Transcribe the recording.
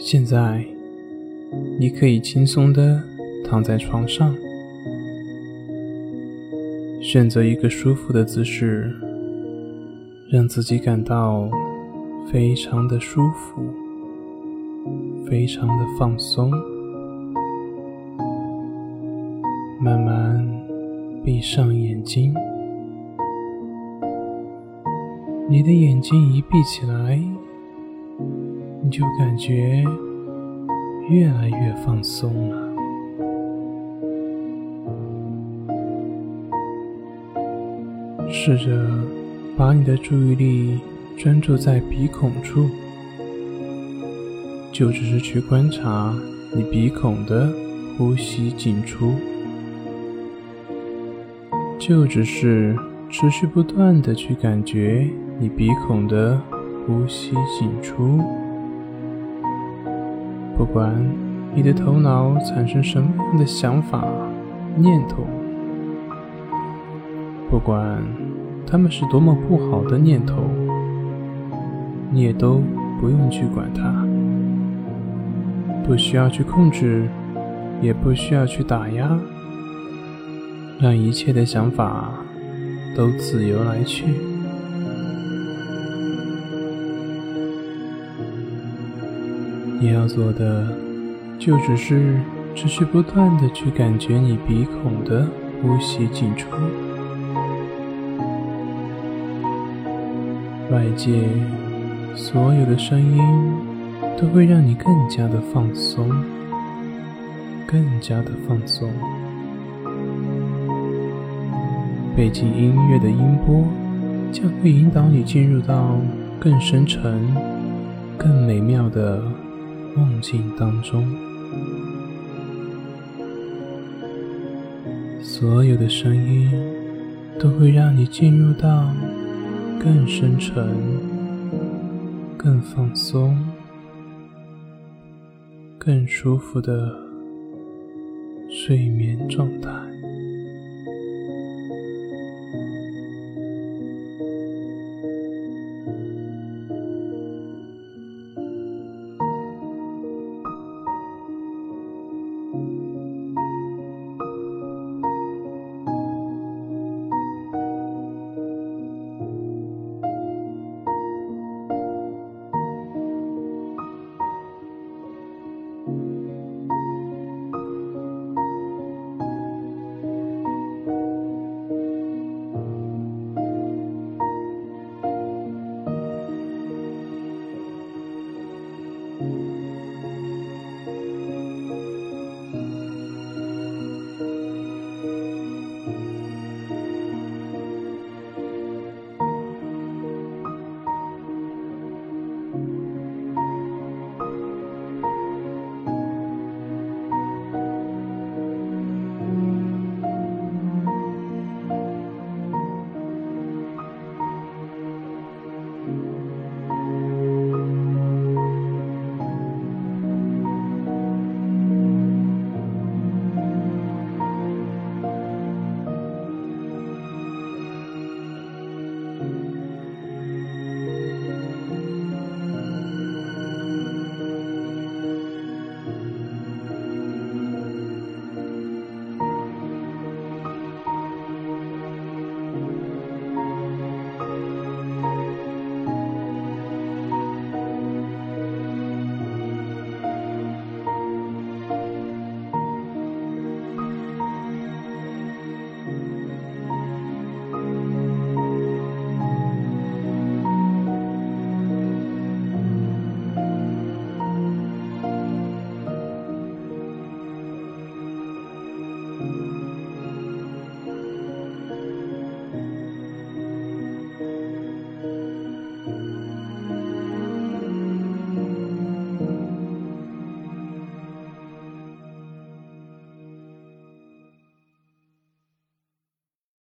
现在，你可以轻松的躺在床上，选择一个舒服的姿势，让自己感到非常的舒服，非常的放松。慢慢闭上眼睛，你的眼睛一闭起来。你就感觉越来越放松了。试着把你的注意力专注在鼻孔处，就只是去观察你鼻孔的呼吸进出，就只是持续不断的去感觉你鼻孔的呼吸进出。不管你的头脑产生什么样的想法、念头，不管他们是多么不好的念头，你也都不用去管它，不需要去控制，也不需要去打压，让一切的想法都自由来去。你要做的，就只是持续不断的去感觉你鼻孔的呼吸进出。外界所有的声音都会让你更加的放松，更加的放松。背景音乐的音波将会引导你进入到更深沉、更美妙的。梦境当中，所有的声音都会让你进入到更深沉、更放松、更舒服的睡眠状态。